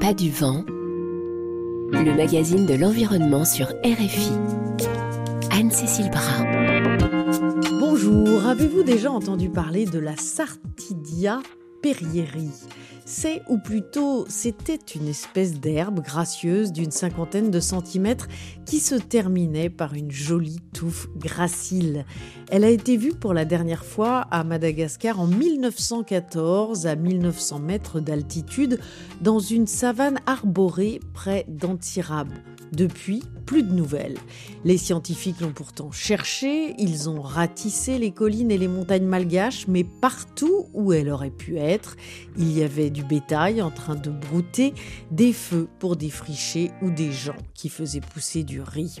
pas du vent, le magazine de l'environnement sur RFI. Anne-Cécile Bras. Bonjour, avez-vous déjà entendu parler de la Sartidia perrieri? C'est, ou plutôt c'était une espèce d'herbe gracieuse d'une cinquantaine de centimètres qui se terminait par une jolie touffe gracile. Elle a été vue pour la dernière fois à Madagascar en 1914 à 1900 mètres d'altitude dans une savane arborée près d'Antirabe. Depuis, plus de nouvelles. Les scientifiques l'ont pourtant cherché, ils ont ratissé les collines et les montagnes malgaches, mais partout où elle aurait pu être, il y avait du bétail en train de brouter, des feux pour défricher ou des gens qui faisaient pousser du riz.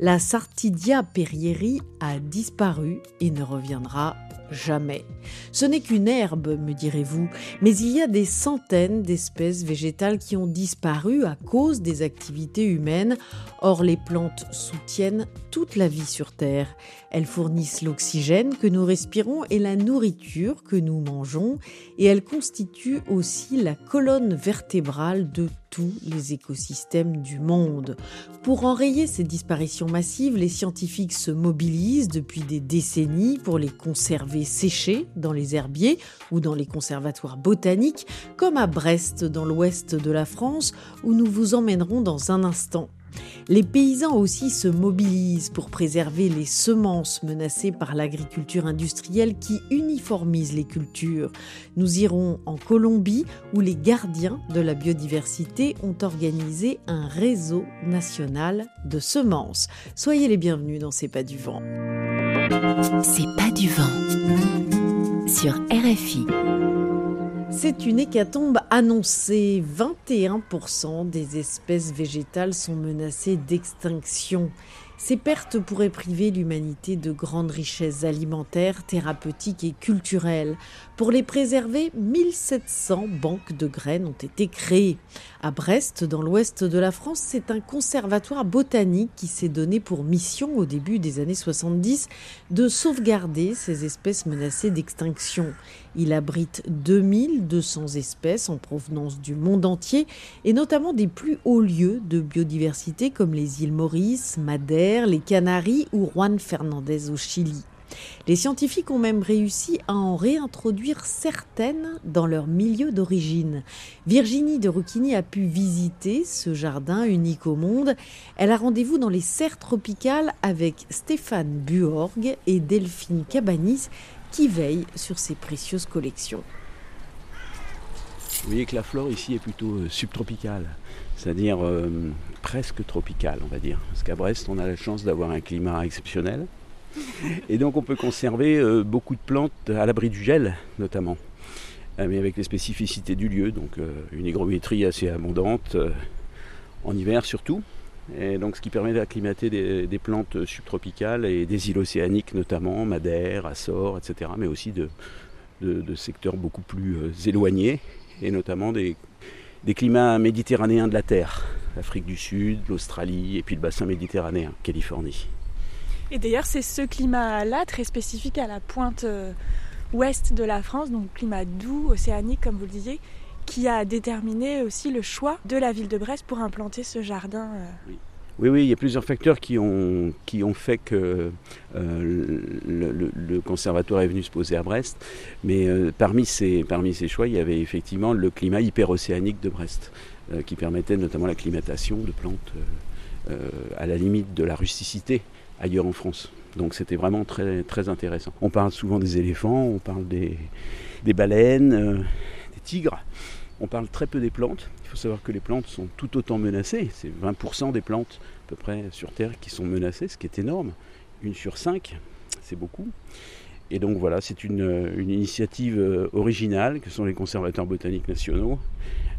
La Sartidia perrieri a disparu et ne reviendra jamais. Ce n'est qu'une herbe, me direz-vous, mais il y a des centaines d'espèces végétales qui ont disparu à cause des activités humaines. Or, les plantes soutiennent toute la vie sur Terre. Elles fournissent l'oxygène que nous respirons et la nourriture que nous mangeons, et elles constituent aussi la colonne vertébrale de tous les écosystèmes du monde. Pour enrayer ces disparitions massives, les scientifiques se mobilisent depuis des décennies pour les conserver séchés dans les herbiers ou dans les conservatoires botaniques, comme à Brest dans l'ouest de la France, où nous vous emmènerons dans un instant. Les paysans aussi se mobilisent pour préserver les semences menacées par l'agriculture industrielle qui uniformise les cultures. Nous irons en Colombie où les gardiens de la biodiversité ont organisé un réseau national de semences. Soyez les bienvenus dans C'est pas du vent. C'est pas du vent sur RFI. C'est une hécatombe annoncée. 21% des espèces végétales sont menacées d'extinction. Ces pertes pourraient priver l'humanité de grandes richesses alimentaires, thérapeutiques et culturelles. Pour les préserver, 1700 banques de graines ont été créées. À Brest, dans l'ouest de la France, c'est un conservatoire botanique qui s'est donné pour mission au début des années 70 de sauvegarder ces espèces menacées d'extinction. Il abrite 2200 espèces en provenance du monde entier et notamment des plus hauts lieux de biodiversité comme les îles Maurice, Madère, les Canaries ou Juan Fernandez au Chili. Les scientifiques ont même réussi à en réintroduire certaines dans leur milieu d'origine. Virginie de Rouquigny a pu visiter ce jardin unique au monde. Elle a rendez-vous dans les serres tropicales avec Stéphane Buorg et Delphine Cabanis qui veillent sur ces précieuses collections. Vous voyez que la flore ici est plutôt euh, subtropicale, c'est-à-dire euh, presque tropicale, on va dire. Parce qu'à Brest, on a la chance d'avoir un climat exceptionnel. Et donc on peut conserver euh, beaucoup de plantes à l'abri du gel notamment, euh, mais avec les spécificités du lieu, donc euh, une hygrométrie assez abondante en hiver surtout. Et donc ce qui permet d'acclimater des, plantes subtropicales et des îles océaniques notamment, Madère, Açores, etc. Mais aussi de, secteurs beaucoup plus éloignés et notamment des, des climats méditerranéens de la Terre, l'Afrique du Sud, l'Australie et puis le bassin méditerranéen, Californie. Et d'ailleurs, c'est ce climat-là, très spécifique à la pointe euh, ouest de la France, donc climat doux, océanique, comme vous le disiez, qui a déterminé aussi le choix de la ville de Brest pour implanter ce jardin. Euh. Oui. Oui, il y a plusieurs facteurs qui ont, qui ont fait que euh, le, conservatoire est venu se poser à Brest. Mais parmi, ces, parmi ces choix, il y avait effectivement le climat hyperocéanique de Brest, qui permettait notamment l'acclimatation de plantes à la limite de la rusticité ailleurs en France. Donc c'était vraiment très, très intéressant. On parle souvent des éléphants, on parle des, baleines, euh, des tigres. On parle très peu des plantes. Il faut savoir que les plantes sont tout autant menacées. C'est 20% des plantes à peu près sur Terre qui sont menacées, ce qui est énorme. Une sur cinq, c'est beaucoup. Et donc voilà, c'est une, initiative euh, originale que sont les conservateurs botaniques nationaux.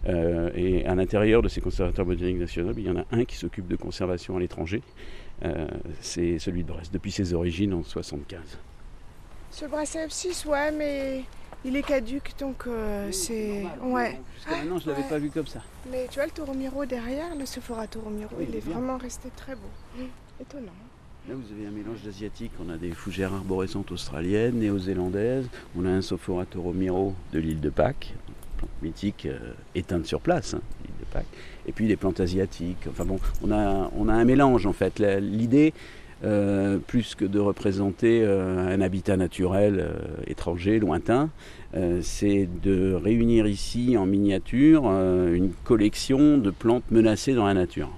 Euh, et à l'intérieur de ces conservateurs botaniques nationaux, il y en a un qui s'occupe de conservation à l'étranger. Euh, c'est celui de Brest, depuis ses origines en 75. Ce Brasset-6, ouais, mais il est caduque, donc c'est... Ouais. Que maintenant, je ne l'avais pas vu comme ça. Mais tu vois le miro derrière, le Sephora miro, il, est, vraiment resté très beau. Mmh. Étonnant. Là, vous avez un mélange d'asiatiques. On a des fougères arborescentes australiennes, néo-zélandaises. On a un Sophora Miro de l'île de Pâques, plante mythique euh, éteinte sur place. Hein. Et puis des plantes asiatiques. Enfin bon, on a, on a un mélange en fait. L'idée, euh, plus que de représenter euh, un habitat naturel étranger, lointain, c'est de réunir ici en miniature une collection de plantes menacées dans la nature,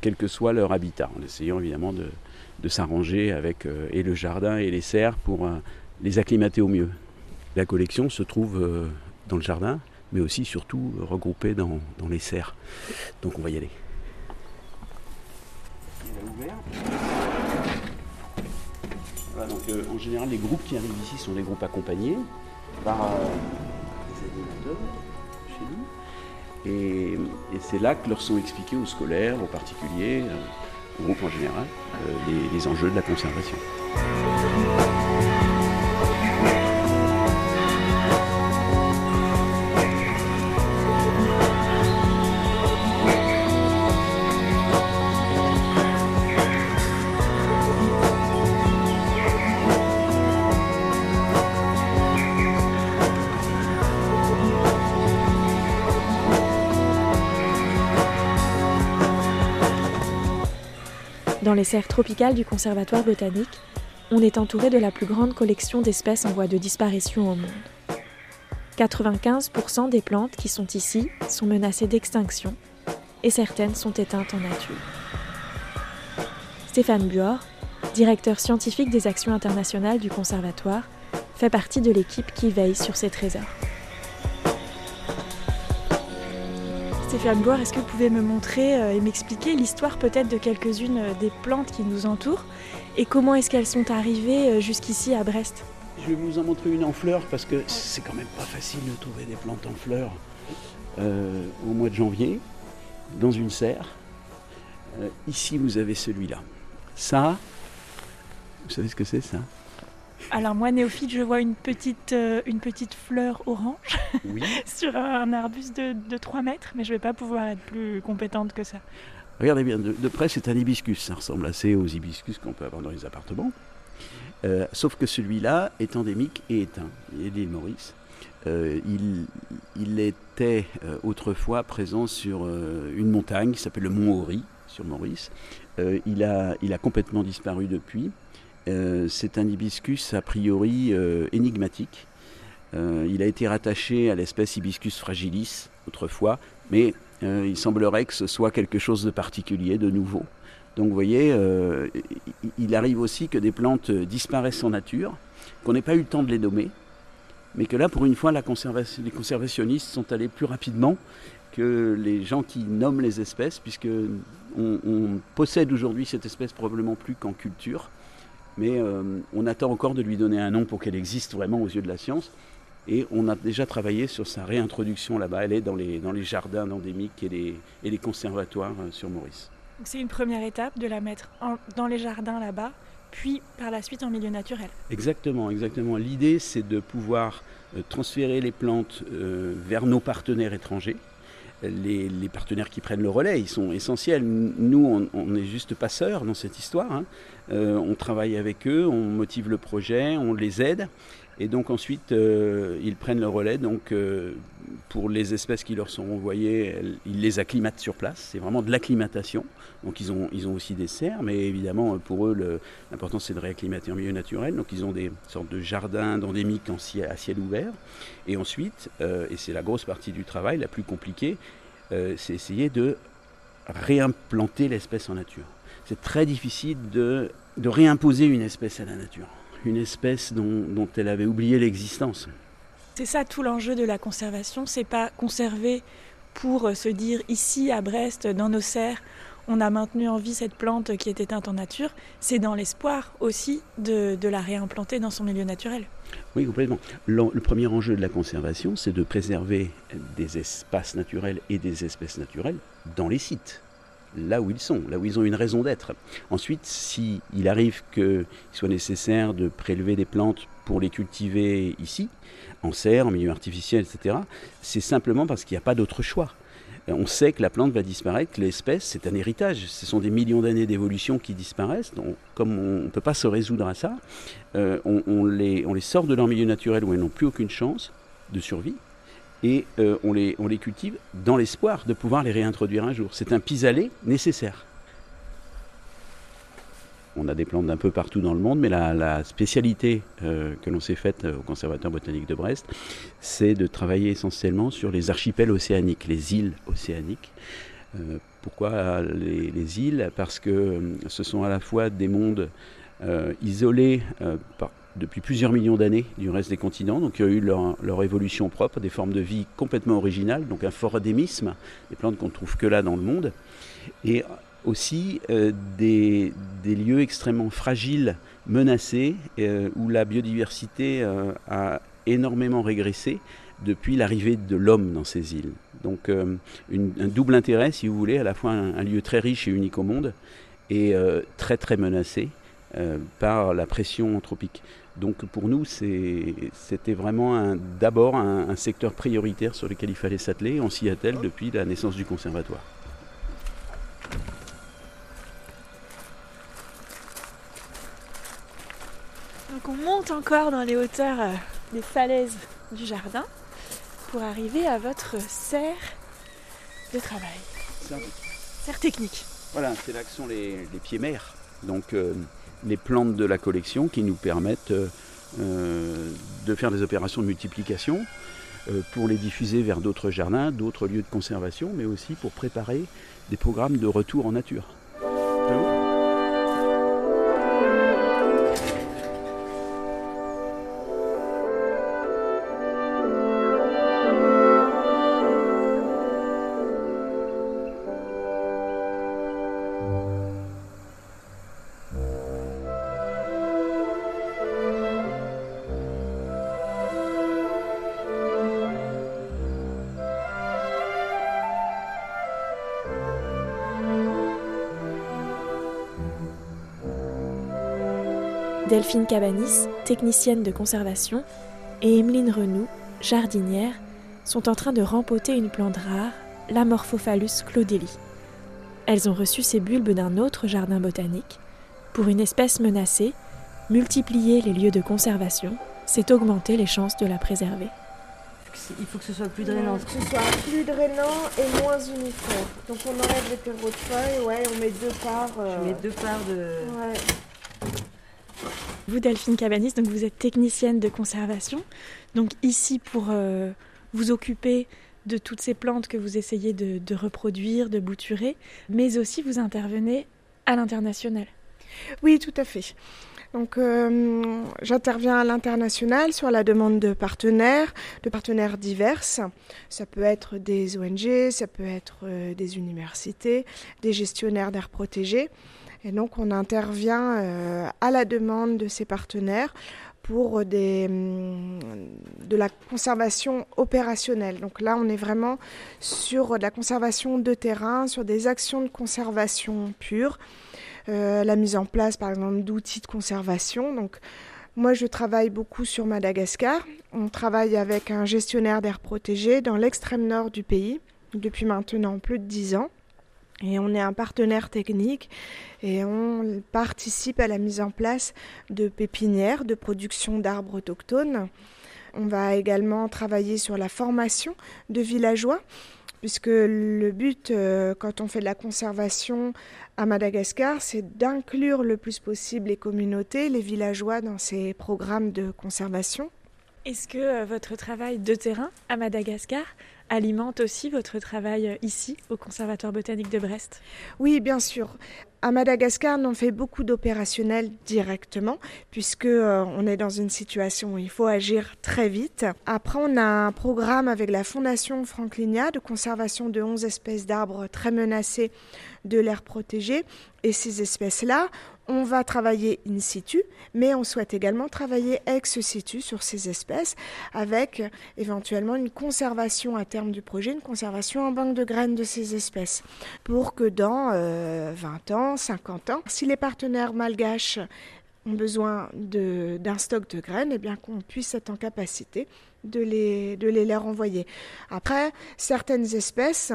quel que soit leur habitat, en essayant évidemment de, de s'arranger avec et le jardin et les serres pour les acclimater au mieux. La collection se trouve dans le jardin, mais aussi surtout regroupée dans, dans les serres. Donc on va y aller. euh, en général, les groupes qui arrivent ici sont des groupes accompagnés par euh, des animateurs chez nous. Et, c'est là que leur sont expliqués aux scolaires, aux particuliers, euh, groupes en général, les enjeux de la conservation. Les serres tropicales du Conservatoire botanique, on est entouré de la plus grande collection d'espèces en voie de disparition au monde. 95% des plantes qui sont ici sont menacées d'extinction et certaines sont éteintes en nature. Stéphane Buor, directeur scientifique des actions internationales du Conservatoire, fait partie de l'équipe qui veille sur ces trésors. Est-ce que vous pouvez me montrer euh, et m'expliquer l'histoire peut-être de quelques-unes euh, des plantes qui nous entourent et comment est-ce qu'elles sont arrivées euh, jusqu'ici à Brest? Je vais vous en montrer une en fleurs parce que c'est quand même pas facile de trouver des plantes en fleurs au mois de janvier dans une serre. ici, vous avez celui-là. Ça, vous savez ce que c'est ça? Alors moi, néophyte, je vois une petite, euh, une petite fleur orange sur un arbuste de, 3 mètres, mais je ne vais pas pouvoir être plus compétente que ça. Regardez bien, de, près c'est un hibiscus, ça ressemble assez aux hibiscus qu'on peut avoir dans les appartements. Euh, sauf que celui-là est endémique et éteint. Il est l'île Maurice. Euh, il, était autrefois présent sur une montagne qui s'appelle le Mont Ori, sur Maurice. il, a, il a complètement disparu depuis. Euh, c'est un hibiscus a priori euh, énigmatique. Euh, il a été rattaché à l'espèce Hibiscus fragilis autrefois, mais il semblerait que ce soit quelque chose de particulier, de nouveau. Donc vous voyez, il arrive aussi que des plantes disparaissent en nature, qu'on n'ait pas eu le temps de les nommer, mais que là, pour une fois, les conservationnistes sont allés plus rapidement que les gens qui nomment les espèces, puisque on possède aujourd'hui cette espèce probablement plus qu'en culture mais euh, on attend encore de lui donner un nom pour qu'elle existe vraiment aux yeux de la science. Et on a déjà travaillé sur sa réintroduction là-bas. Elle est dans les, dans les jardins endémiques et les, et les conservatoires euh, sur Maurice. C'est une première étape de la mettre dans les jardins là-bas, puis par la suite en milieu naturel. Exactement, exactement. L'idée, c'est de pouvoir euh, transférer les plantes vers nos partenaires étrangers les, partenaires qui prennent le relais, ils sont essentiels. Nous, on, n'est juste passeurs dans cette histoire. Hein. Euh, on travaille avec eux, on motive le projet, on les aide. Et donc ensuite, euh, ils prennent le relais. Donc euh, pour les espèces qui leur sont envoyées, ils les acclimatent sur place. C'est vraiment de l'acclimatation. Donc ils ont, ils ont aussi des serres, mais évidemment pour eux, l'important c'est de réacclimater en milieu naturel. Donc ils ont des sortes de jardins endémiques en à ciel ouvert. Et ensuite, et c'est la grosse partie du travail, la plus compliquée, c'est essayer de réimplanter l'espèce en nature. C'est très difficile de, de réimposer une espèce à la nature une espèce dont, elle avait oublié l'existence. C'est ça tout l'enjeu de la conservation, c'est pas conserver pour se dire ici à Brest, dans nos serres, on a maintenu en vie cette plante qui est éteinte en nature, c'est dans l'espoir aussi de, la réimplanter dans son milieu naturel. Oui, complètement. Le, le premier enjeu de la conservation, c'est de préserver des espaces naturels et des espèces naturelles dans les sites là où ils sont, là où ils ont une raison d'être. Ensuite, s'il arrive qu'il soit nécessaire de prélever des plantes pour les cultiver ici, en serre, en milieu artificiel, etc., c'est simplement parce qu'il n'y a pas d'autre choix. On sait que la plante va disparaître, l'espèce, c'est un héritage. Ce sont des millions d'années d'évolution qui disparaissent. Donc, comme on ne peut pas se résoudre à ça, euh, on les sort de leur milieu naturel où elles n'ont plus aucune chance de survie et on, les, on les cultive dans l'espoir de pouvoir les réintroduire un jour. C'est un pis-aller nécessaire. On a des plantes d'un peu partout dans le monde, mais la, spécialité que l'on s'est faite au Conservatoire botanique de Brest, c'est de travailler essentiellement sur les archipels océaniques, les îles océaniques. pourquoi les, les, îles? Parce que ce sont à la fois des mondes isolés par, depuis plusieurs millions d'années du reste des continents. Donc, il y a eu leur, évolution propre, des formes de vie complètement originales, donc un fort endémisme, des plantes qu'on ne trouve que là dans le monde. Et aussi euh, des, lieux extrêmement fragiles, menacés, euh, où la biodiversité euh, a énormément régressé depuis l'arrivée de l'homme dans ces îles. Donc un double intérêt, si vous voulez, à la fois un lieu très riche et unique au monde, et très très menacé par la pression anthropique. Donc pour nous, c'était vraiment d'abord un, secteur prioritaire sur lequel il fallait s'atteler. On s'y attelle depuis la naissance du conservatoire. Donc on monte encore dans les hauteurs euh, des falaises du jardin pour arriver à votre serre de travail. Serre technique. Voilà, c'est là que sont les, pieds mers. Donc euh, les plantes de la collection qui nous permettent euh, euh, de faire des opérations de multiplication euh, pour les diffuser vers d'autres jardins, d'autres lieux de conservation, mais aussi pour préparer des programmes de retour en nature. Delphine Cabanis, technicienne de conservation, et Emeline Renoux, jardinière, sont en train de rempoter une plante rare, l'Amorphophallus claudeli. Elles ont reçu ces bulbes d'un autre jardin botanique. Pour une espèce menacée, multiplier les lieux de conservation, c'est augmenter les chances de la préserver. Il faut que ce soit plus drainant. Que ce soit plus drainant et moins uniforme. Donc on enlève les terreaux de feuilles, ouais, on met deux parts. Euh... Je mets deux parts de. Ouais. Vous, Delphine Cabanis, donc vous êtes technicienne de conservation. Donc ici pour euh, vous occuper de toutes ces plantes que vous essayez de, reproduire, de bouturer, mais aussi vous intervenez à l'international. Oui, tout à fait. Donc euh, j'interviens à l'international sur la demande de partenaires, de partenaires divers. Ça peut être des ONG, ça peut être euh, des universités, des gestionnaires d'air protégés. Et donc on intervient euh, à la demande de ces partenaires pour hum, de la conservation opérationnelle. Donc là, on est vraiment sur de la conservation de terrain, sur des actions de conservation pure, euh, la mise en place, par exemple, d'outils de conservation. Donc, moi, je travaille beaucoup sur Madagascar. On travaille avec un gestionnaire d'air protégé dans l'extrême nord du pays depuis maintenant plus de dix ans. Et on est un partenaire technique et on participe à la mise en place de pépinières de production d'arbres autochtones. On va également travailler sur la formation de villageois, puisque le but, euh, quand on fait de la conservation à Madagascar, c'est d'inclure le plus possible les communautés, les villageois dans ces programmes de conservation. Est-ce que euh, votre travail de terrain à Madagascar alimente aussi votre travail ici au Conservatoire botanique de Brest? Oui, bien sûr. À Madagascar, on fait beaucoup d'opérationnels directement, puisque euh, on est dans une situation où il faut agir très vite. Après, on a un programme avec la Fondation Franklinia de conservation de 11 espèces d'arbres très menacées de l'air protégé. Et ces espèces-là, on va travailler in situ, mais on souhaite également travailler ex situ sur ces espèces avec éventuellement une conservation à terme du projet, une conservation en banque de graines de ces espèces pour que dans 20 euh, ans, 50 ans, si les partenaires malgaches ont besoin d'un stock de graines, et eh bien qu'on puisse être en capacité de les, de les leur envoyer. Après, certaines espèces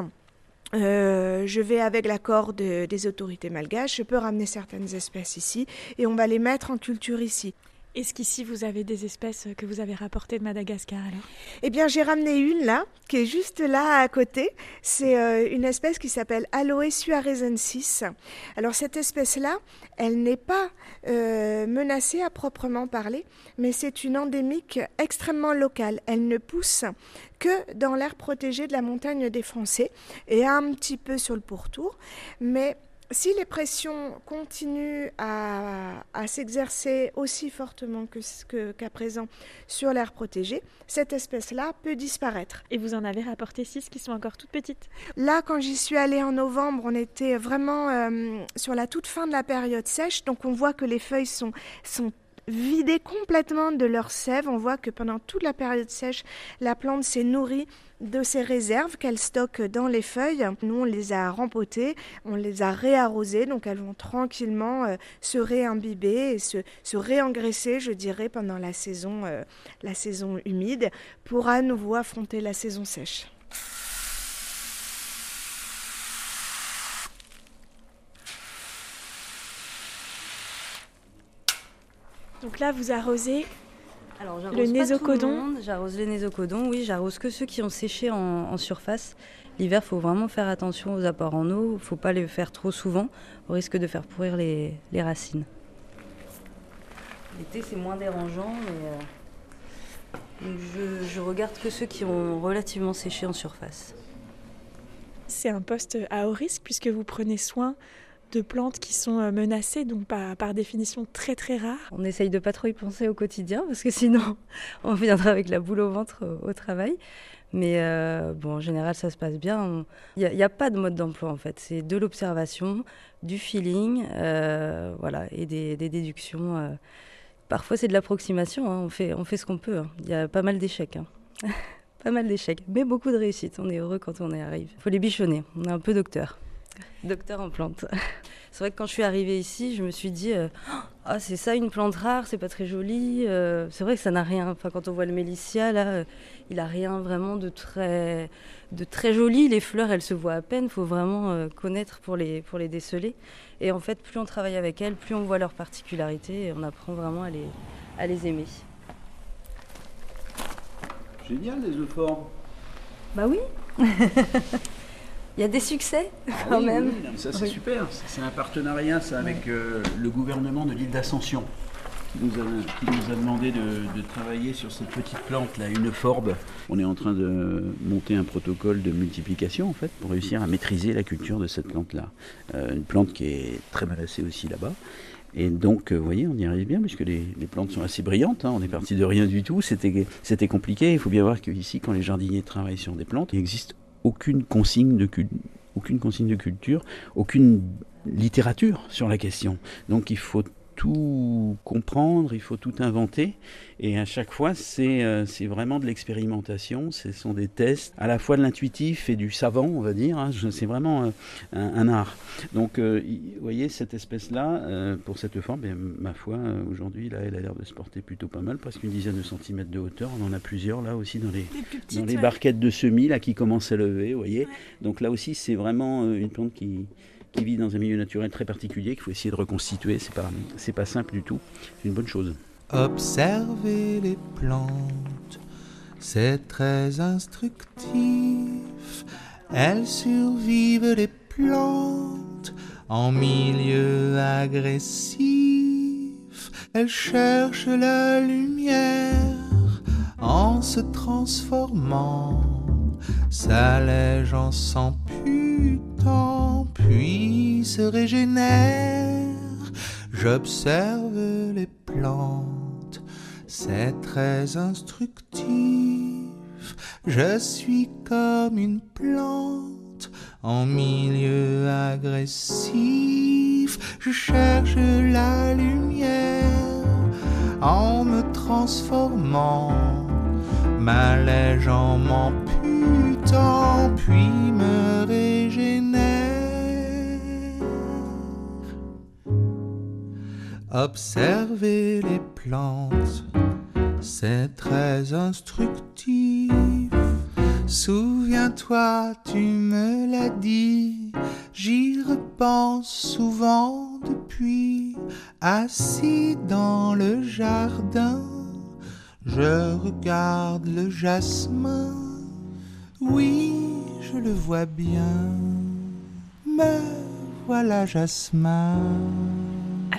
euh, je vais avec l'accord des autorités malgaches, je peux ramener certaines espèces ici et on va les mettre en culture ici. Est-ce qu'ici vous avez des espèces que vous avez rapportées de Madagascar Eh bien, j'ai ramené une là, qui est juste là à côté. C'est euh, une espèce qui s'appelle Aloe suaresensis. Alors, cette espèce-là, elle n'est pas euh, menacée à proprement parler, mais c'est une endémique extrêmement locale. Elle ne pousse que dans l'air protégé de la montagne des Français et un petit peu sur le pourtour. Mais si les pressions continuent à, s'exercer aussi fortement que, qu'à présent sur l'air protégé, cette espèce-là peut disparaître. Et vous en avez rapporté six qui sont encore toutes petites Là, quand j'y suis allée en novembre, on était vraiment euh, sur la toute fin de la période sèche, donc on voit que les feuilles sont, sont vidées complètement de leur sève. On voit que pendant toute la période sèche, la plante s'est nourrie de ces réserves qu'elle stocke dans les feuilles. Nous, on les a rempotées, on les a réarrosées, donc elles vont tranquillement euh, se réimbiber et se, se, réengraisser, je dirais, pendant la saison, euh, la saison humide, pour à nouveau affronter la saison sèche. Donc là, vous arrosez alors, le nésocodon. J'arrose les nésocodons, oui, j'arrose que ceux qui ont séché en, surface. L'hiver, il faut vraiment faire attention aux apports en eau. Il ne faut pas les faire trop souvent, au risque de faire pourrir les, racines. L'été, c'est moins dérangeant, mais euh, je, je regarde que ceux qui ont relativement séché en surface. C'est un poste à haut risque puisque vous prenez soin de plantes qui sont euh, menacées, donc par, par, définition très très rares. On essaye de pas trop y penser au quotidien parce que sinon on viendra avec la boule au ventre au, travail. Mais euh, bon, en général, ça se passe bien. Il n'y a, pas de mode d'emploi en fait. C'est de l'observation, du feeling, euh, voilà, et des, déductions. Parfois, c'est de l'approximation. Hein. On, fait, on fait ce qu'on peut. Hein. Il y a pas mal d'échecs. Hein. pas mal d'échecs, mais beaucoup de réussites. On est heureux quand on y arrive. Il faut les bichonner. On est un peu docteur. Docteur en plantes. C'est vrai que quand je suis arrivée ici, je me suis dit euh, ah c'est ça une plante rare, c'est pas très joli. Euh, c'est vrai que ça n'a rien. Enfin quand on voit le mélissia là, euh, il a rien vraiment de très de très joli. Les fleurs elles se voient à peine. Il faut vraiment connaître pour les pour les déceler. Et en fait plus on travaille avec elles, plus on voit leurs particularités et on apprend vraiment à les à les aimer. Génial les euphorbes. Bah oui. Il y a des succès ah quand même. Oui, ça c'est super. C'est un partenariat ça, avec euh, le gouvernement de l'île d'Ascension qui nous, a, demandé de, travailler sur cette petite plante là, une forbe. On est en train de monter un protocole de multiplication en fait pour réussir à maîtriser la culture de cette plante là. Euh, une plante qui est très menacée aussi là-bas. Et donc, euh, vous voyez, on y arrive bien, puisque les, les plantes sont assez brillantes. Hein. On est parti de rien du tout. C'était compliqué. Il faut bien voir qu'ici, quand les jardiniers travaillent sur des plantes, il existe aucune consigne de, aucune consigne de culture, aucune littérature sur la question. Donc il faut tout comprendre, il faut tout inventer. Et à chaque fois, c'est euh, vraiment de l'expérimentation. Ce sont des tests, à la fois de l'intuitif et du savant, on va dire. Hein. C'est vraiment euh, un, art. Donc, euh, vous voyez, cette espèce-là, pour cette forme, ben, ma foi, aujourd'hui, là, elle a l'air de se porter plutôt pas mal, presque une dizaine de centimètres de hauteur. On en a plusieurs là aussi dans les, dans les barquettes de semis là, qui commencent à lever, vous voyez. Donc là aussi, c'est vraiment une plante qui qui vit dans un milieu naturel très particulier qu'il faut essayer de reconstituer. C'est pas, c'est pas simple du tout. C'est une bonne chose. Observer les plantes, c'est très instructif. Elles survivent les plantes en milieu agressif. Elles cherchent la lumière en se transformant, s'allègent en s'amputant puis se régénère. J'observe les plantes, c'est très instructif. Je suis comme une plante en milieu agressif. Je cherche la lumière en me transformant, m'allège en m'amputant, puis me Observer les plantes, c'est très instructif. Souviens-toi, tu me l'as dit, j'y repense souvent depuis. assis dans le jardin, je regarde le jasmin. Oui, je le vois bien. Me voilà jasmin.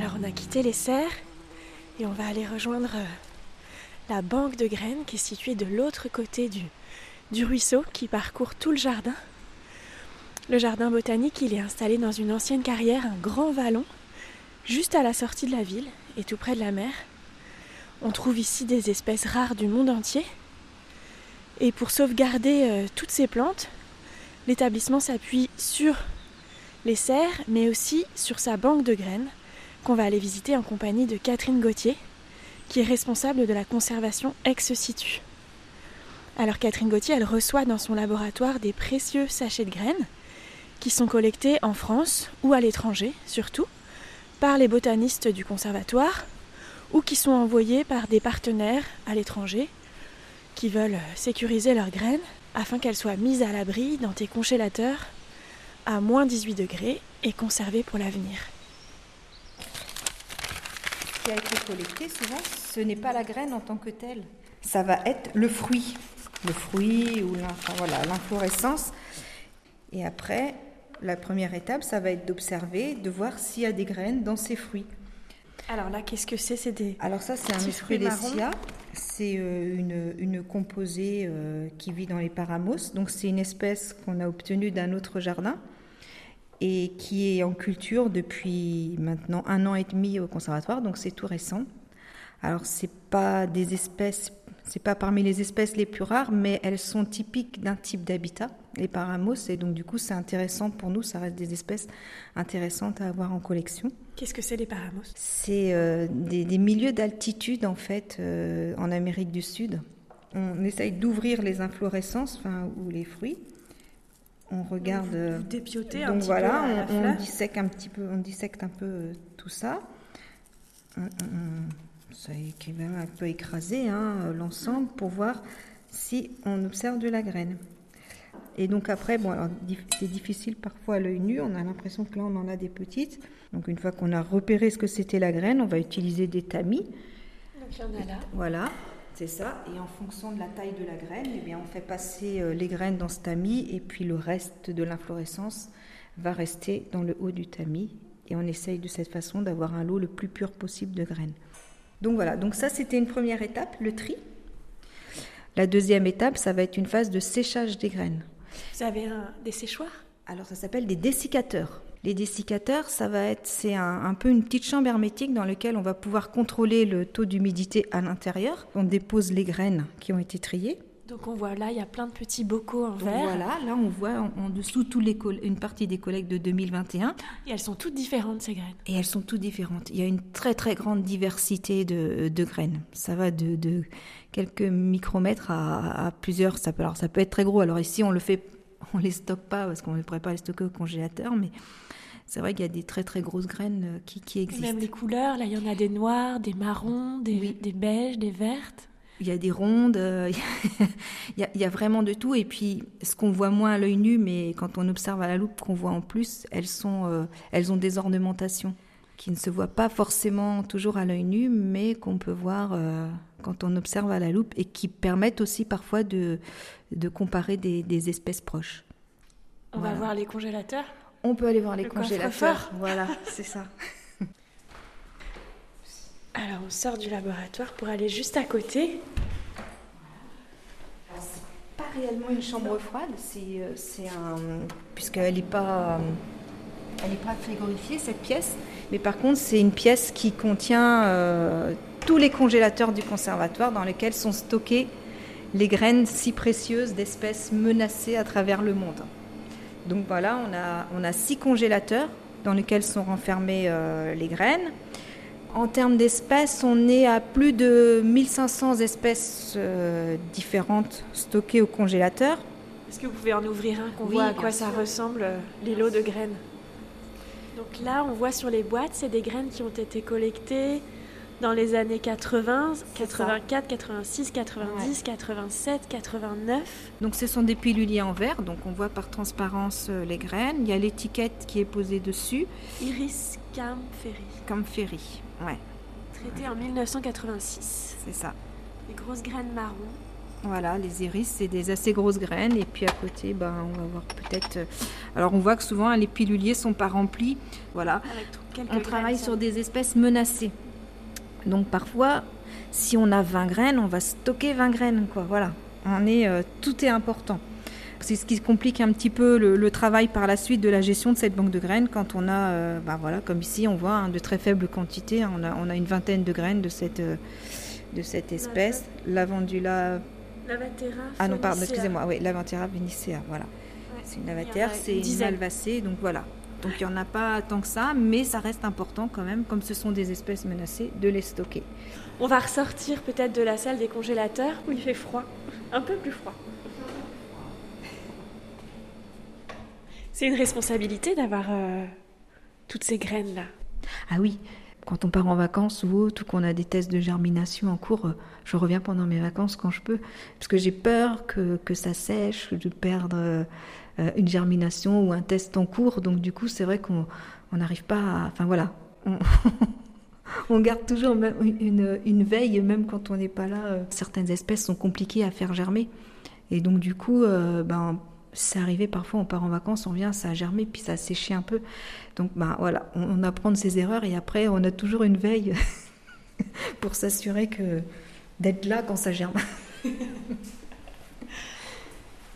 Alors on a quitté les serres et on va aller rejoindre euh, la banque de graines qui est située de l'autre côté du, ruisseau qui parcourt tout le jardin. Le jardin botanique, il est installé dans une ancienne carrière, un grand vallon, juste à la sortie de la ville et tout près de la mer. On trouve ici des espèces rares du monde entier. Et pour sauvegarder euh, toutes ces plantes, l'établissement s'appuie sur les serres, mais aussi sur sa banque de graines, qu'on va aller visiter en compagnie de Catherine Gauthier, qui est responsable de la conservation ex situ. Alors Catherine Gauthier, elle reçoit dans son laboratoire des précieux sachets de graines qui sont collectés en France ou à l'étranger surtout par les botanistes du conservatoire ou qui sont envoyés par des partenaires à l'étranger qui veulent sécuriser leurs graines afin qu'elles soient mises à l'abri dans des congélateurs à moins 18 degrés et conservées pour l'avenir. Qui a été collecté souvent, ce n'est pas la graine en tant que telle. Ça va être le fruit, le fruit ou l'inflorescence. Et après, la première étape, ça va être d'observer, de voir s'il y a des graines dans ces fruits. Alors là, qu'est-ce que c'est? C'est des. Alors ça, c'est un Mufrulecia. C'est euh, une, une, composée euh, qui vit dans les paramos. Donc c'est une espèce qu'on a obtenue d'un autre jardin et qui est en culture depuis maintenant un an et demi au conservatoire. Donc c'est tout récent. Alors c'est pas des espèces c'est pas parmi les espèces les plus rares, mais elles sont typiques d'un type d'habitat, les paramos, et donc du coup c'est intéressant pour nous, ça reste des espèces intéressantes à avoir en collection. Qu'est-ce que c'est les paramos? C'est euh, des, milieux d'altitude en fait euh, en Amérique du Sud. On essaye d'ouvrir les inflorescences, enfin ou les fruits. On regarde. Vous, euh, dépioter donc un petit voilà, peu on, on, dissèque un petit peu, on dissecte un peu tout ça. On, ça est même un peu écrasé, hein, l'ensemble, pour voir si on observe de la graine. Et donc après, bon, c'est difficile parfois à l'œil nu, on a l'impression que là on en a des petites. Donc une fois qu'on a repéré ce que c'était la graine, on va utiliser des tamis. Donc il y en a là. Voilà, c'est ça. Et en fonction de la taille de la graine, eh bien, on fait passer euh, les graines dans ce tamis et puis le reste de l'inflorescence va rester dans le haut du tamis. Et on essaye de cette façon d'avoir un lot le plus pur possible de graines. Donc voilà, donc ça c'était une première étape, le tri. La deuxième étape, ça va être une phase de séchage des graines. Vous avez un, des séchoirs? Alors ça s'appelle des dessicateurs. Les dessicateurs, ça va être, c'est un, un, peu une petite chambre hermétique dans laquelle on va pouvoir contrôler le taux d'humidité à l'intérieur. On dépose les graines qui ont été triées. Donc on voit là, il y a plein de petits bocaux en verre. Voilà, là on voit en, en dessous tous les une partie des collectes de 2021. Et elles sont toutes différentes ces graines. Et elles sont toutes différentes. Il y a une très très grande diversité de, de graines. Ça va de, de quelques micromètres à, à, plusieurs. Ça peut, alors ça peut être très gros. Alors ici on le fait, on les stocke pas parce qu'on ne pourrait pas les stocker au congélateur, mais c'est vrai qu'il y a des très très grosses graines qui, qui existent. Et même les couleurs, là il y en a des noires, des marrons, des, oui. des beiges, des vertes il y a des rondes, il, y a, il y a vraiment de tout. Et puis, ce qu'on voit moins à l'œil nu, mais quand on observe à la loupe, qu'on voit en plus, elles, sont, euh, elles ont des ornementations qui ne se voient pas forcément toujours à l'œil nu, mais qu'on peut voir euh, quand on observe à la loupe et qui permettent aussi parfois de, de comparer des, des espèces proches. On voilà. va voir les congélateurs On peut aller voir les Le congélateurs. Voilà, c'est ça. Alors on sort du laboratoire pour aller juste à côté. C'est pas réellement une chambre froide, c'est un puisqu'elle n'est pas elle n'est pas frigorifiée cette pièce, mais par contre c'est une pièce qui contient euh, tous les congélateurs du conservatoire dans lesquels sont stockées les graines si précieuses d'espèces menacées à travers le monde. Donc voilà, on a, on a six congélateurs dans lesquels sont renfermées euh, les graines. En termes d'espèces, on est à plus de 1500 espèces euh, différentes stockées au congélateur. Est-ce que vous pouvez en ouvrir un qu'on oui, voit à quoi ça ressemble euh, les lots de graines? Donc là, on voit sur les boîtes, c'est des graines qui ont été collectées dans les années 80, 84, 86, 90, ouais. 87, 89. Donc ce sont des piluliers en verre, donc on voit par transparence euh, les graines. Il y a l'étiquette qui est posée dessus. Iris Camferry. Camferry, ouais. Traité en 1986. C'est ça. Les grosses graines marron. Voilà, les iris, c'est des assez grosses graines. Et puis à côté, ben, on va voir peut-être. Euh, alors on voit que souvent les piluliers sont pas remplis. Voilà. on travaille sur des espèces menacées. Donc parfois, si on a 20 graines, on va stocker 20 graines. Quoi. Voilà. On est, euh, tout est important. C'est ce qui complique un petit peu le, travail par la suite de la gestion de cette banque de graines quand on a, euh, ben voilà, comme ici, on voit hein, de très faibles quantités. On a, on a, une vingtaine de graines de cette, de cette espèce. Lavandula ah non, pardon, excusez-moi, oui, Lavantera vinicea, voilà. C'est une lavatière, c'est une malvacée, donc voilà. Donc il n'y en a pas tant que ça, mais ça reste important quand même, comme ce sont des espèces menacées, de les stocker. On va ressortir peut-être de la salle des congélateurs où il fait froid, un peu plus froid. C'est une responsabilité d'avoir euh, toutes ces graines-là. Ah oui, quand on part en vacances ou autre, ou qu'on a des tests de germination en cours, euh, je reviens pendant mes vacances quand je peux, parce que j'ai peur que, que, ça sèche, de perdre euh, une germination ou un test en cours. Donc du coup, c'est vrai qu'on n'arrive pas à... Enfin voilà, on, garde toujours une, une, veille, même quand on n'est pas là. Euh. Certaines espèces sont compliquées à faire germer. Et donc du coup, ben, c'est arrivé parfois, on part en vacances, on vient, ça a germé, puis ça a séché un peu. Donc ben, voilà, on, apprend de ses erreurs et après on a toujours une veille pour s'assurer que d'être là quand ça germe. c'est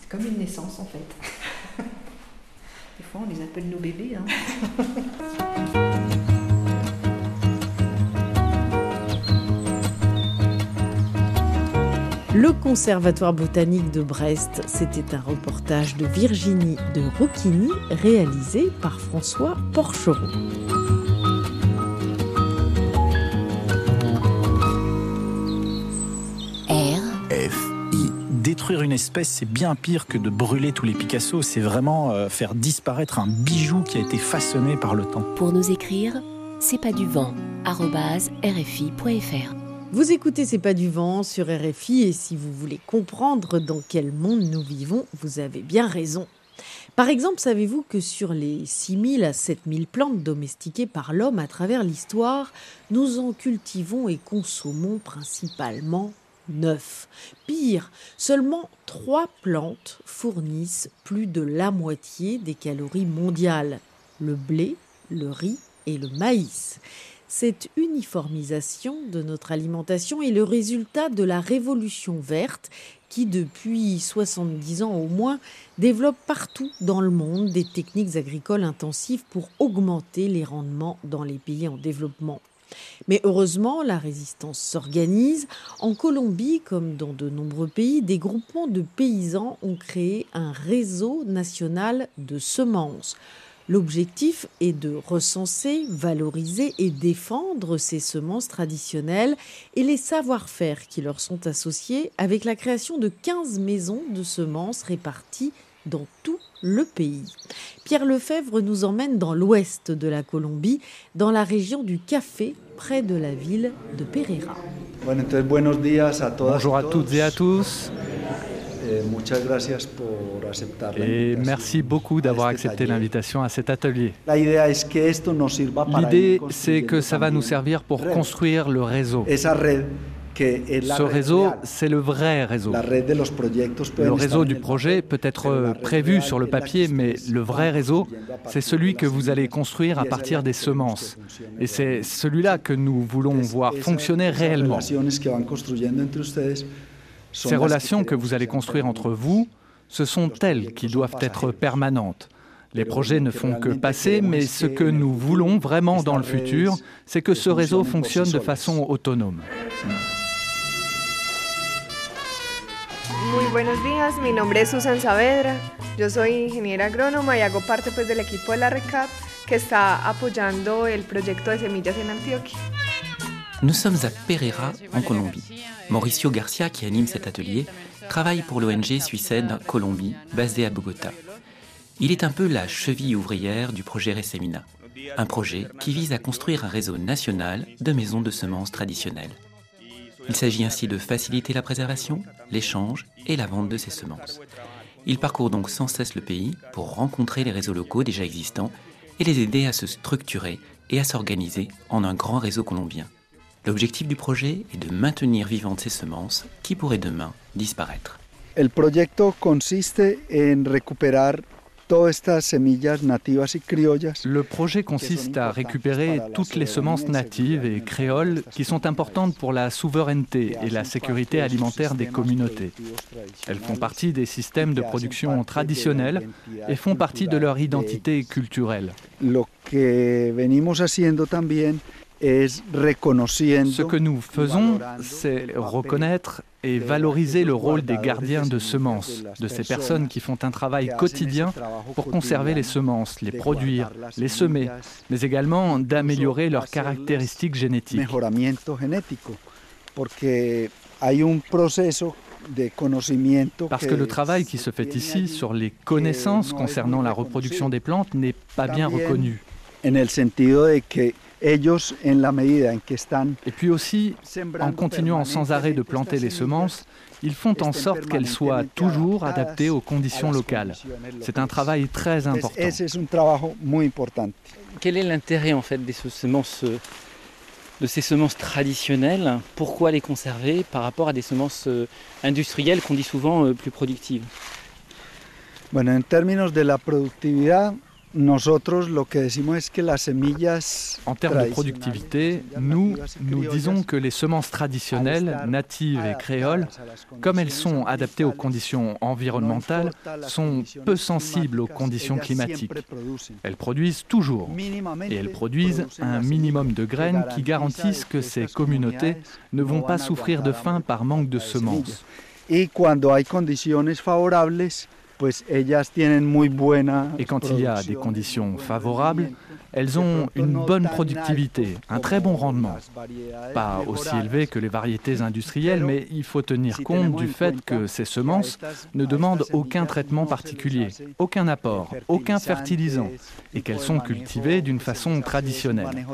comme une naissance en fait. On les appelle nos bébés. Hein. Le Conservatoire botanique de Brest, c'était un reportage de Virginie de Rouquigny réalisé par François Porcheron. Détruire une espèce, c'est bien pire que de brûler tous les Picasso. C'est vraiment euh, faire disparaître un bijou qui a été façonné par le temps. Pour nous écrire, c'est pas du vent, rfi.fr. Vous écoutez C'est pas du vent sur RFI et si vous voulez comprendre dans quel monde nous vivons, vous avez bien raison. Par exemple, savez-vous que sur les 6000 à 7000 plantes domestiquées par l'homme à travers l'histoire, nous en cultivons et consommons principalement 9. Pire, seulement 3 plantes fournissent plus de la moitié des calories mondiales. Le blé, le riz et le maïs. Cette uniformisation de notre alimentation est le résultat de la révolution verte qui, depuis 70 ans au moins, développe partout dans le monde des techniques agricoles intensives pour augmenter les rendements dans les pays en développement. Mais heureusement, la résistance s'organise. En Colombie, comme dans de nombreux pays, des groupements de paysans ont créé un réseau national de semences. L'objectif est de recenser, valoriser et défendre ces semences traditionnelles et les savoir-faire qui leur sont associés avec la création de 15 maisons de semences réparties dans tout le pays. Pierre Lefebvre nous emmène dans l'ouest de la Colombie, dans la région du Café, près de la ville de Pereira. Bonjour à toutes et à tous. Et merci beaucoup d'avoir accepté l'invitation à cet atelier. L'idée, c'est que ça va nous servir pour construire le réseau. Ce réseau, c'est le vrai réseau. Le réseau du projet peut être prévu sur le papier, mais le vrai réseau, c'est celui que vous allez construire à partir des semences. Et c'est celui-là que nous voulons voir fonctionner réellement. Ces relations que vous allez construire entre vous, ce sont elles qui doivent être permanentes. Les projets ne font que passer, mais ce que nous voulons vraiment dans le futur, c'est que ce réseau fonctionne de façon autonome. Muy buenos días, mi nombre es Susan Saavedra. Yo soy ingeniera agrónoma y hago parte pues, del equipo de la RECAP que está apoyando el proyecto de semillas en Antioquia. Nous sommes à Pereira, en Colombie. Mauricio Garcia, qui anime cet atelier, travaille pour l'ONG Suicide Colombie, basée à Bogota. Il est un peu la cheville ouvrière du projet Resemina, un projet qui vise à construire un réseau national de maisons de semences traditionnelles. Il s'agit ainsi de faciliter la préservation, l'échange et la vente de ces semences. Il parcourt donc sans cesse le pays pour rencontrer les réseaux locaux déjà existants et les aider à se structurer et à s'organiser en un grand réseau colombien. L'objectif du projet est de maintenir vivantes ces semences qui pourraient demain disparaître. Consiste en le projet consiste à récupérer toutes les semences natives et créoles qui sont importantes pour la souveraineté et la sécurité alimentaire des communautés. Elles font partie des systèmes de production traditionnels et font partie de leur identité culturelle. Ce que nous faisons, c'est reconnaître et valoriser le rôle des gardiens de semences, de ces personnes qui font un travail quotidien pour conserver les semences, les produire, les semer, mais également d'améliorer leurs caractéristiques génétiques. Parce que le travail qui se fait ici sur les connaissances concernant la reproduction des plantes n'est pas bien reconnu. Et puis aussi, en continuant sans arrêt de planter les semences, ils font en sorte qu'elles soient toujours adaptées aux conditions locales. C'est un travail très important. Quel est l'intérêt en fait semences de ces semences traditionnelles? Pourquoi les conserver par rapport à des semences euh, industrielles qu'on dit souvent euh, plus productives? Bueno, en términos de la productividad, en termes de productivité, nous, nous disons que les semences traditionnelles, natives et créoles, comme elles sont adaptées aux conditions environnementales, sont peu sensibles aux conditions climatiques. Elles produisent toujours, et elles produisent un minimum de graines qui garantissent que ces communautés ne vont pas souffrir de faim par manque de semences. Et quand hay conditions favorables, et quand il y a des conditions favorables, elles ont une bonne productivité, un très bon rendement. Pas aussi élevé que les variétés industrielles, mais il faut tenir compte du fait que ces semences ne demandent aucun traitement particulier, aucun apport, aucun fertilisant, et qu'elles sont cultivées d'une façon traditionnelle.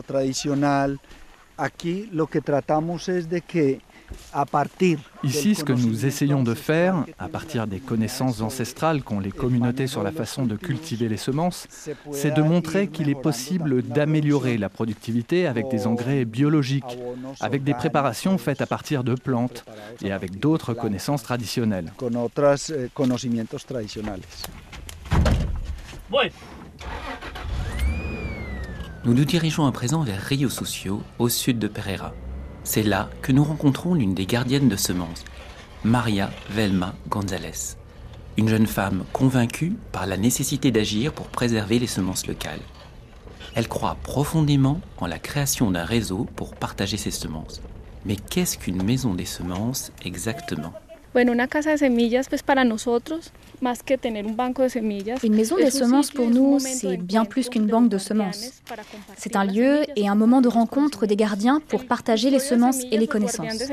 Ici, ce que nous essayons de faire, à partir des connaissances ancestrales qu'ont les communautés sur la façon de cultiver les semences, c'est de montrer qu'il est possible d'améliorer la productivité avec des engrais biologiques, avec des préparations faites à partir de plantes et avec d'autres connaissances traditionnelles. Nous nous dirigeons à présent vers Rio Sucio, au sud de Pereira. C'est là que nous rencontrons l'une des gardiennes de semences, Maria Velma González, une jeune femme convaincue par la nécessité d'agir pour préserver les semences locales. Elle croit profondément en la création d'un réseau pour partager ces semences. Mais qu'est-ce qu'une maison des semences exactement? Une maison des semences pour nous, c'est bien plus qu'une banque de semences. C'est un lieu et un moment de rencontre des gardiens pour partager les semences et les connaissances.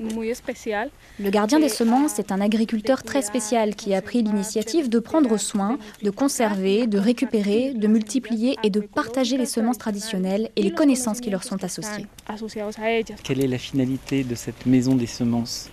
Le gardien des semences est un agriculteur très spécial qui a pris l'initiative de prendre soin, de conserver, de récupérer, de multiplier et de partager les semences traditionnelles et les connaissances qui leur sont associées. Quelle est la finalité de cette maison des semences?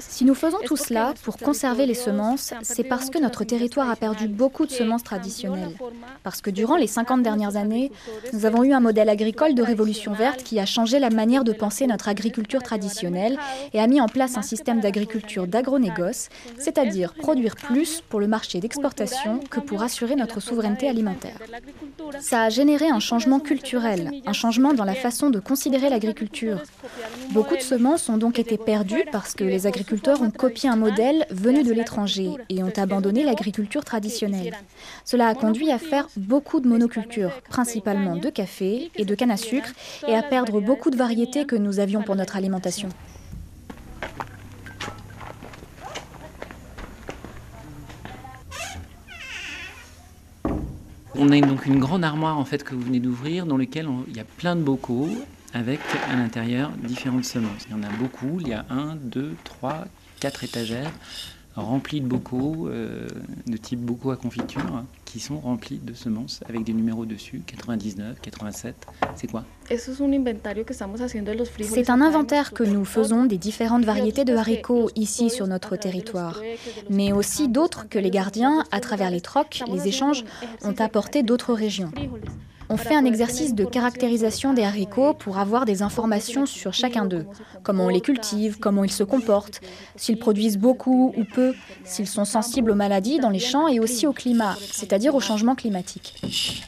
Si nous faisons tout cela pour conserver les semences, c'est parce que notre territoire a perdu beaucoup de semences traditionnelles. Parce que durant les 50 dernières années, nous avons eu un modèle agricole de révolution verte qui a changé la manière de penser notre agriculture traditionnelle et a mis en place un système d'agriculture d'agronégoce, c'est-à-dire produire plus pour le marché d'exportation que pour assurer notre souveraineté alimentaire. Ça a généré un changement culturel, un changement dans la façon de considérer l'agriculture Beaucoup de semences ont donc été perdues parce que les agriculteurs ont copié un modèle venu de l'étranger et ont abandonné l'agriculture traditionnelle. Cela a conduit à faire beaucoup de monocultures, principalement de café et de canne à sucre, et à perdre beaucoup de variétés que nous avions pour notre alimentation. On a donc une grande armoire que vous venez d'ouvrir dans laquelle il y a plein de bocaux avec à l'intérieur différentes semences. Il y en a beaucoup, il y a un, deux, trois, quatre étagères remplis de bocaux, euh, de type bocaux à confiture, qui sont remplis de semences avec des numéros dessus, 99, 87. C'est quoi? C'est un inventaire que nous faisons des différentes variétés de haricots ici sur notre territoire, mais aussi d'autres que les gardiens, à travers les trocs, les échanges, ont apporté d'autres régions. On fait un exercice de caractérisation des haricots pour avoir des informations sur chacun d'eux. Comment on les cultive, comment ils se comportent, s'ils produisent beaucoup ou peu, s'ils sont sensibles aux maladies dans les champs et aussi au climat, c'est-à-dire au changement climatique.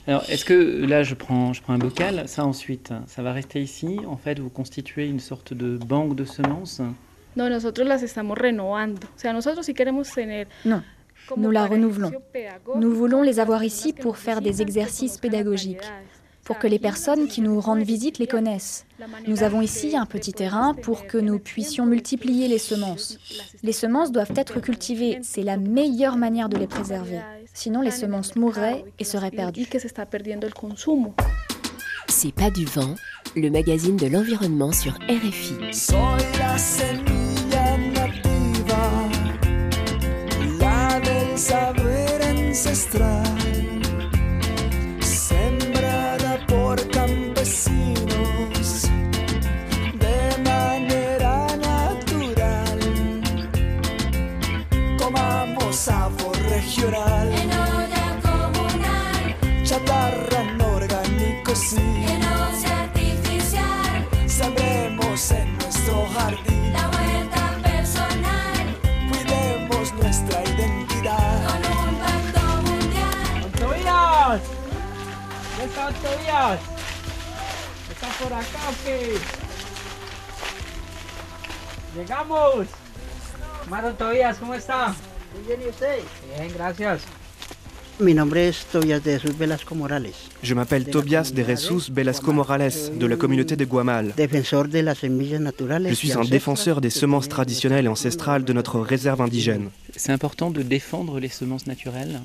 Alors, est-ce que là, je prends, je prends un bocal, ça ensuite, ça va rester ici En fait, vous constituez une sorte de banque de semences Non, Nous la renouvelons. Nous voulons les avoir ici pour faire des exercices pédagogiques, pour que les personnes qui nous rendent visite les connaissent. Nous avons ici un petit terrain pour que nous puissions multiplier les semences. Les semences doivent être cultivées, c'est la meilleure manière de les préserver. Sinon, les semences mourraient et seraient perdues. C'est pas du vent, le magazine de l'environnement sur RFI. Ancestral, ¿Estás por acá? Llegamos. Tobias, ¿cómo está? Muy bien, ¿y usted? Bien, gracias. Mi nombre es Tobias de Jesus Velasco Morales. Je m'appelle Tobias de Jesus Velasco Morales de la communauté de Guamal. Je suis un défenseur des semences traditionnelles et ancestrales de notre réserve indigène. C'est important de défendre les semences naturelles.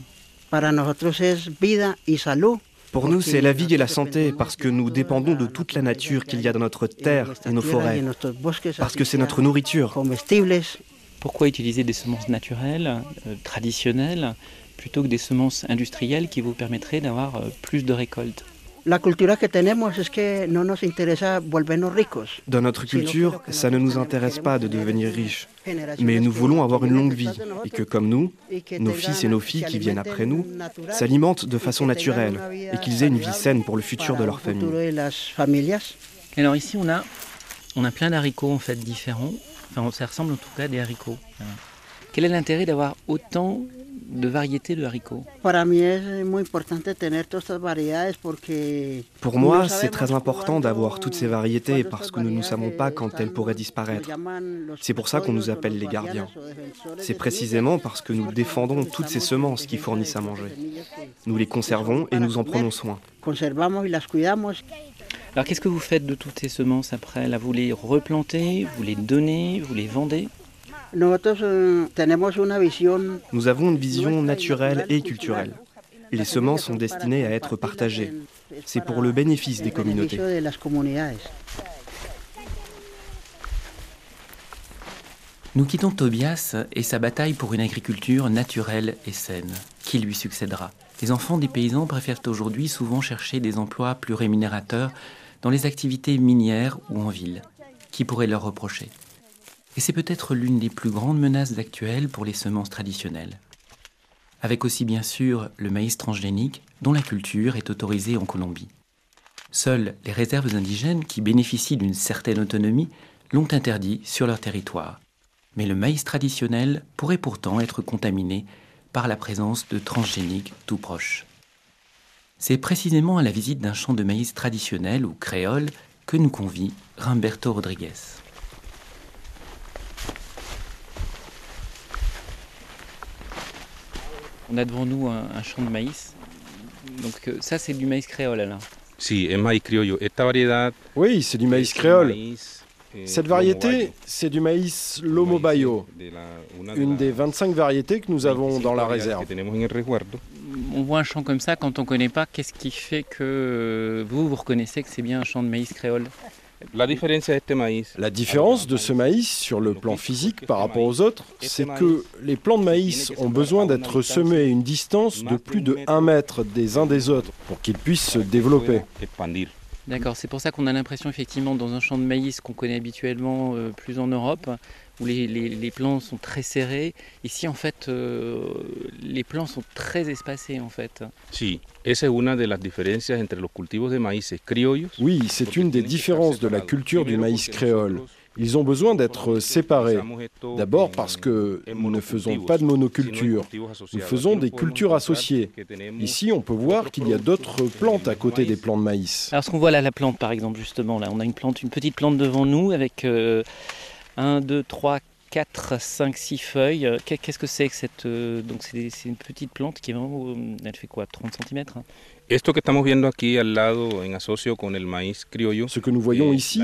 Pour nous, c'est la vie et la santé parce que nous dépendons de toute la nature qu'il y a dans notre terre et nos forêts, parce que c'est notre nourriture. Pourquoi utiliser des semences naturelles, euh, traditionnelles, plutôt que des semences industrielles qui vous permettraient d'avoir euh, plus de récoltes la culture que tenemos es que no nos interesa volvernos ricos. Dans notre culture, ça ne nous intéresse pas de devenir riches, mais nous voulons avoir une longue vie et que comme nous, nos fils et nos filles qui viennent après nous s'alimentent de façon naturelle et qu'ils aient une vie saine pour le futur de leur famille. Alors ici, on a, on a plein d'haricots en fait différents. Enfin, ça ressemble en tout cas à des haricots. Quel est l'intérêt d'avoir autant de variétés de haricots Pour moi, c'est très important d'avoir toutes ces variétés parce que nous ne savons pas quand elles pourraient disparaître. C'est pour ça qu'on nous appelle les gardiens. C'est précisément parce que nous défendons toutes ces semences qui fournissent à manger. Nous les conservons et nous en prenons soin. Alors qu'est-ce que vous faites de toutes ces semences après? Là, Vous les replantez, vous les donnez, vous les vendez? Nous avons une vision naturelle et culturelle. Les semences sont destinées à être partagées. C'est pour le bénéfice des communautés. Nous quittons Tobias et sa bataille pour une agriculture naturelle et saine. Qui lui succédera Les enfants des paysans préfèrent aujourd'hui souvent chercher des emplois plus rémunérateurs dans les activités minières ou en ville. Qui pourrait leur reprocher et c'est peut-être l'une des plus grandes menaces actuelles pour les semences traditionnelles. Avec aussi bien sûr le maïs transgénique dont la culture est autorisée en Colombie. Seules les réserves indigènes qui bénéficient d'une certaine autonomie l'ont interdit sur leur territoire. Mais le maïs traditionnel pourrait pourtant être contaminé par la présence de transgéniques tout proches. C'est précisément à la visite d'un champ de maïs traditionnel ou créole que nous convie Rimberto Rodriguez. On a devant nous un, champ de maïs. Donc euh, ça, c'est du maïs créole, là. Oui, c'est du maïs créole. Cette variété, c'est du maïs Lomo Bayo, une des 25 variétés que nous avons dans la réserve. On voit un champ comme ça, quand on ne connaît pas, qu'est-ce qui fait que vous, vous reconnaissez que c'est bien un champ de maïs créole? La différence de ce maïs sur le plan physique par rapport aux autres, c'est que les plants de maïs ont besoin d'être semés à une distance de plus de 1 mètre des uns des autres pour qu'ils puissent se développer. D'accord, c'est pour ça qu'on a l'impression effectivement dans un champ de maïs qu'on connaît habituellement euh, plus en Europe, où les, les, plants sont très serrés. Ici en fait, euh, les plants sont très espacés en fait. Oui, c'est une des différences de la culture du maïs créole. Ils ont besoin d'être séparés. D'abord parce que nous ne faisons pas de monoculture, nous faisons des cultures associées. Ici, on peut voir qu'il y a d'autres plantes à côté des plants de maïs. Alors ce qu'on voit là, la plante par exemple, justement, là, on a une plante, une petite plante devant nous avec 1, 2, 3, 4, 5, 6 feuilles. Qu'est-ce que c'est que cette... Euh, donc c'est une petite plante qui est vraiment... Euh, elle fait quoi 30 cm que estamos viendo aquí al lado, en asocio con el maíz criollo, ce que nous voyons ici,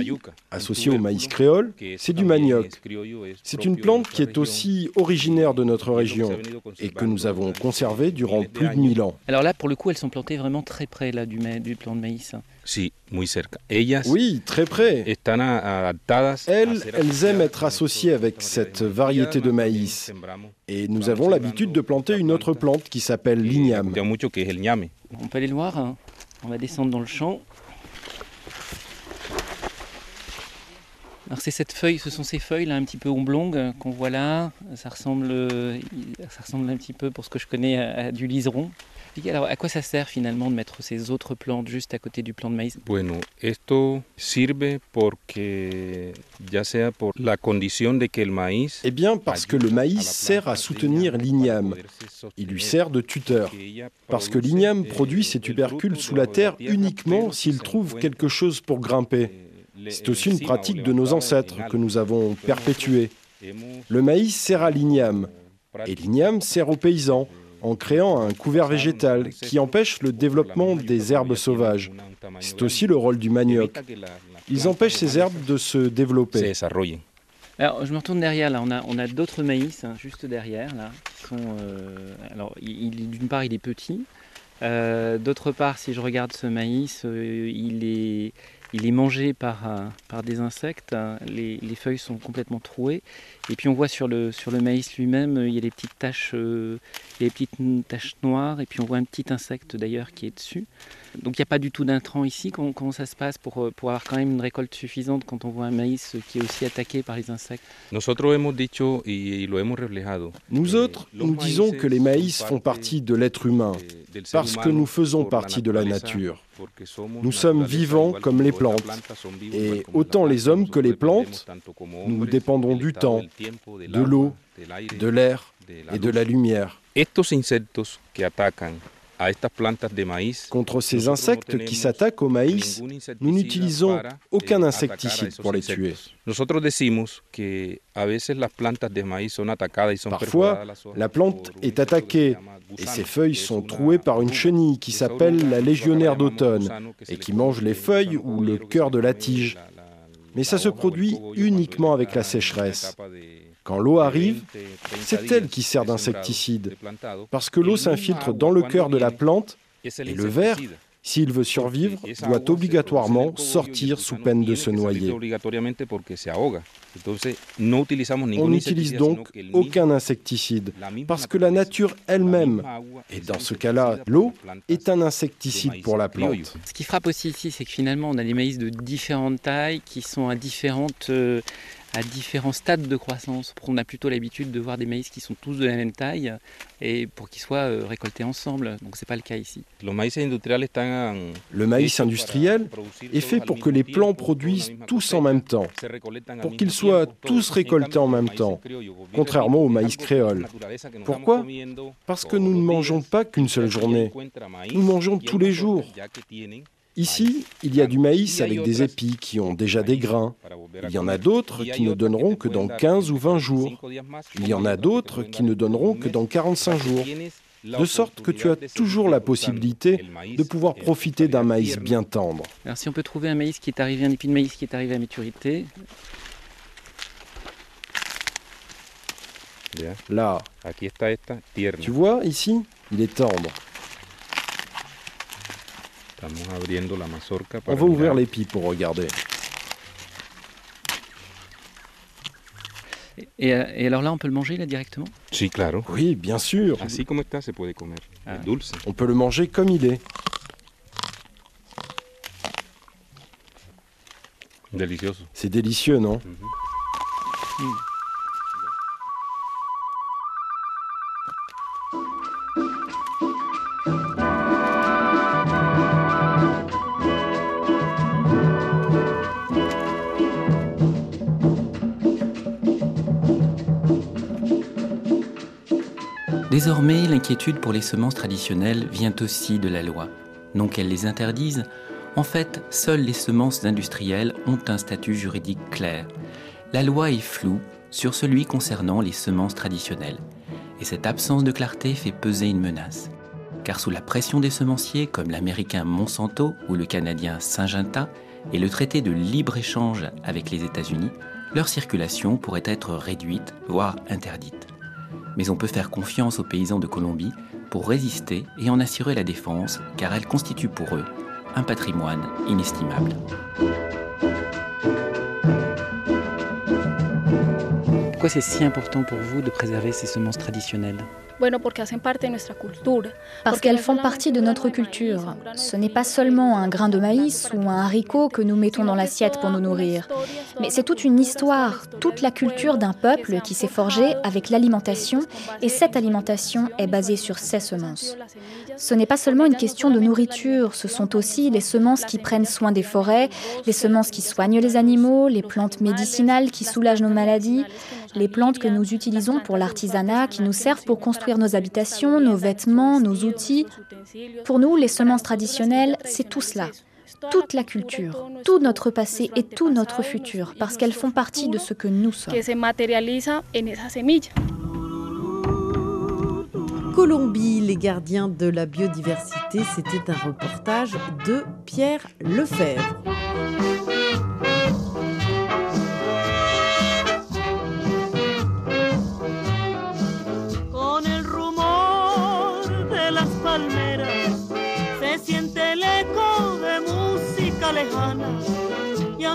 associé au maïs créole, c'est du manioc. C'est une plante qui est aussi originaire de notre région et que nous avons conservée durant plus de 1000 ans. Alors là, pour le coup, elles sont plantées vraiment très près là, du, du plant de maïs. Oui, très près. Elles, elles aiment être associées avec cette variété de maïs. Et nous avons l'habitude de planter une autre plante qui s'appelle l'igname. On peut aller le voir. Hein. On va descendre dans le champ. Alors c'est cette feuille, ce sont ces feuilles là un petit peu oblongues qu'on voit là. Ça ressemble, ça ressemble un petit peu pour ce que je connais à du liseron. Alors, à quoi ça sert finalement de mettre ces autres plantes juste à côté du plant de maïs? Bueno, esto sirve porque ya sea por la condición de que el maíz Eh bien, parce que le maïs sert à soutenir l'igname. Il lui sert de tuteur. Parce que l'igname produit ses tubercules sous la terre uniquement s'il trouve quelque chose pour grimper. C'est aussi une pratique de nos ancêtres que nous avons perpétuée. Le maïs sert à l'igname et l'igname sert aux paysans en créant un couvert végétal qui empêche le développement des herbes sauvages. C'est aussi le rôle du manioc. Ils empêchent ces herbes de se développer. Alors, je me retourne derrière, là, on a, on a d'autres maïs, hein, juste derrière, là, sont, euh, alors, d'une part, il est petit, euh, d'autre part, si je regarde ce maïs, euh, il est il est mangé par, euh, par des insectes, les, les, feuilles sont complètement trouées. Et puis on voit sur le, sur le maïs lui-même, il y a des petites taches, euh, des petites taches noires, et puis on voit un petit insecte d'ailleurs qui est dessus. Donc il n'y a pas du tout d'intrants ici. Comment, comment, ça se passe pour, euh, pour avoir quand même une récolte suffisante quand on voit un maïs qui est aussi attaqué par les insectes? Nous autres, nous disons que les maïs font partie de l'être humain parce que nous faisons partie de la nature. Nous sommes vivants comme les plantes. Et autant les hommes que les plantes, nous dépendons du temps, de l'eau, de l'air et de la lumière. Contre ces insectes qui s'attaquent au maïs, nous n'utilisons aucun insecticide pour les tuer. Parfois, la plante est attaquée et ses feuilles sont trouées par une chenille qui s'appelle la légionnaire d'automne et qui mange les feuilles ou le cœur de la tige. Mais ça se produit uniquement avec la sécheresse. Quand l'eau arrive, c'est elle qui sert d'insecticide, parce que l'eau s'infiltre dans le cœur de la plante et le ver, s'il veut survivre, doit obligatoirement sortir sous peine de se noyer. On n'utilise donc aucun insecticide, parce que la nature elle-même, et dans ce cas-là, l'eau, est un insecticide pour la plante. Ce qui frappe aussi ici, c'est que finalement, on a des maïs de différentes tailles qui sont à différentes... Euh, à différents stades de croissance. On a plutôt l'habitude de voir des maïs qui sont tous de la même taille et pour qu'ils soient euh, récoltés ensemble. Donc c'est pas le cas ici. Le maïs industriel est fait pour que les plants produisent tous en même temps, pour qu'ils soient tous récoltés en même temps, contrairement au maïs créole. Pourquoi Parce que nous ne mangeons pas qu'une seule journée. Nous mangeons tous les jours. Ici, il y a du maïs avec des épis qui ont déjà des grains. Il y en a d'autres qui ne donneront que dans 15 ou 20 jours. Il y en a d'autres qui ne donneront que dans 45 jours. De sorte que tu as toujours la possibilité de pouvoir profiter d'un maïs bien tendre. Alors si on peut trouver un maïs qui est arrivé, un épi de maïs qui est arrivé à maturité. Là, tu vois ici, il est tendre. On va ouvrir l'épi pour regarder. Et, et, alors là, on peut le manger là directement? Sí, claro. Oui, bien sûr. Así como está, se puede comer. Ah. Dulce. On peut le manger comme il est. C'est délicieux, non? Mm. Désormais, l'inquiétude pour les semences traditionnelles vient aussi de la loi. Non qu'elle les interdise, en fait, seules les semences industrielles ont un statut juridique clair. La loi est floue sur celui concernant les semences traditionnelles. Et cette absence de clarté fait peser une menace. Car sous la pression des semenciers comme l'américain Monsanto ou le canadien Syngenta et le traité de libre-échange avec les États-Unis, leur circulation pourrait être réduite, voire interdite. Mais on peut faire confiance aux paysans de Colombie pour résister et en assurer la défense, car elle constitue pour eux un patrimoine inestimable. Pourquoi c'est si important pour vous de préserver ces semences traditionnelles Parce qu'elles font partie de notre culture. Ce n'est pas seulement un grain de maïs ou un haricot que nous mettons dans l'assiette pour nous nourrir, mais c'est toute une histoire, toute la culture d'un peuple qui s'est forgé avec l'alimentation, et cette alimentation est basée sur ces semences. Ce n'est pas seulement une question de nourriture, ce sont aussi les semences qui prennent soin des forêts, les semences qui soignent les animaux, les plantes médicinales qui soulagent nos maladies, les plantes que nous utilisons pour l'artisanat, qui nous servent pour construire nos habitations, nos vêtements, nos outils. Pour nous, les semences traditionnelles, c'est tout cela. Toute la culture, tout notre passé et tout notre futur, parce qu'elles font partie de ce que nous sommes. Colombie, les gardiens de la biodiversité, c'était un reportage de Pierre Lefebvre.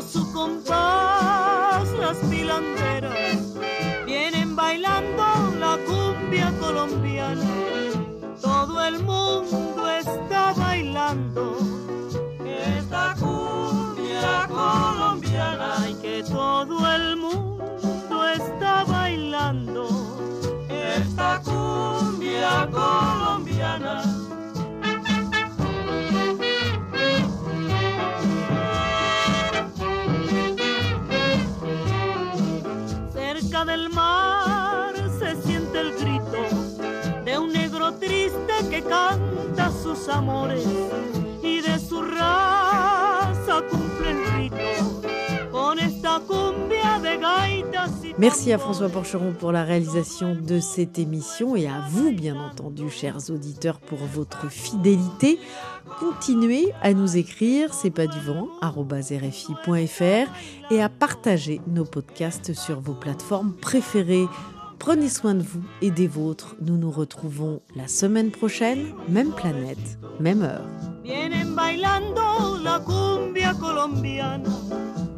Su compás las pilanderas vienen bailando la cumbia colombiana. Todo el mundo está bailando esta cumbia colombiana y que todo el mundo está bailando esta cumbia colombiana. Que canta sus amores y de su raza cumple el rito con esta cumbia de gaitas y Merci à François Porcheron pour la réalisation de cette émission et à vous, bien entendu, chers auditeurs, pour votre fidélité. Continuez à nous écrire, c'est pas du vent, rfi.fr et à partager nos podcasts sur vos plateformes préférées. Prenez soin de vous et des vôtres. Nous nous retrouvons la semaine prochaine, même planète, même heure. Vienen bailando la cumbia colombiana,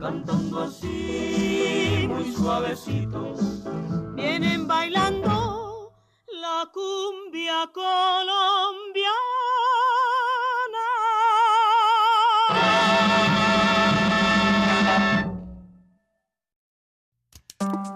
cantando así muy suavecito. Vienen bailando la cumbia colombiana.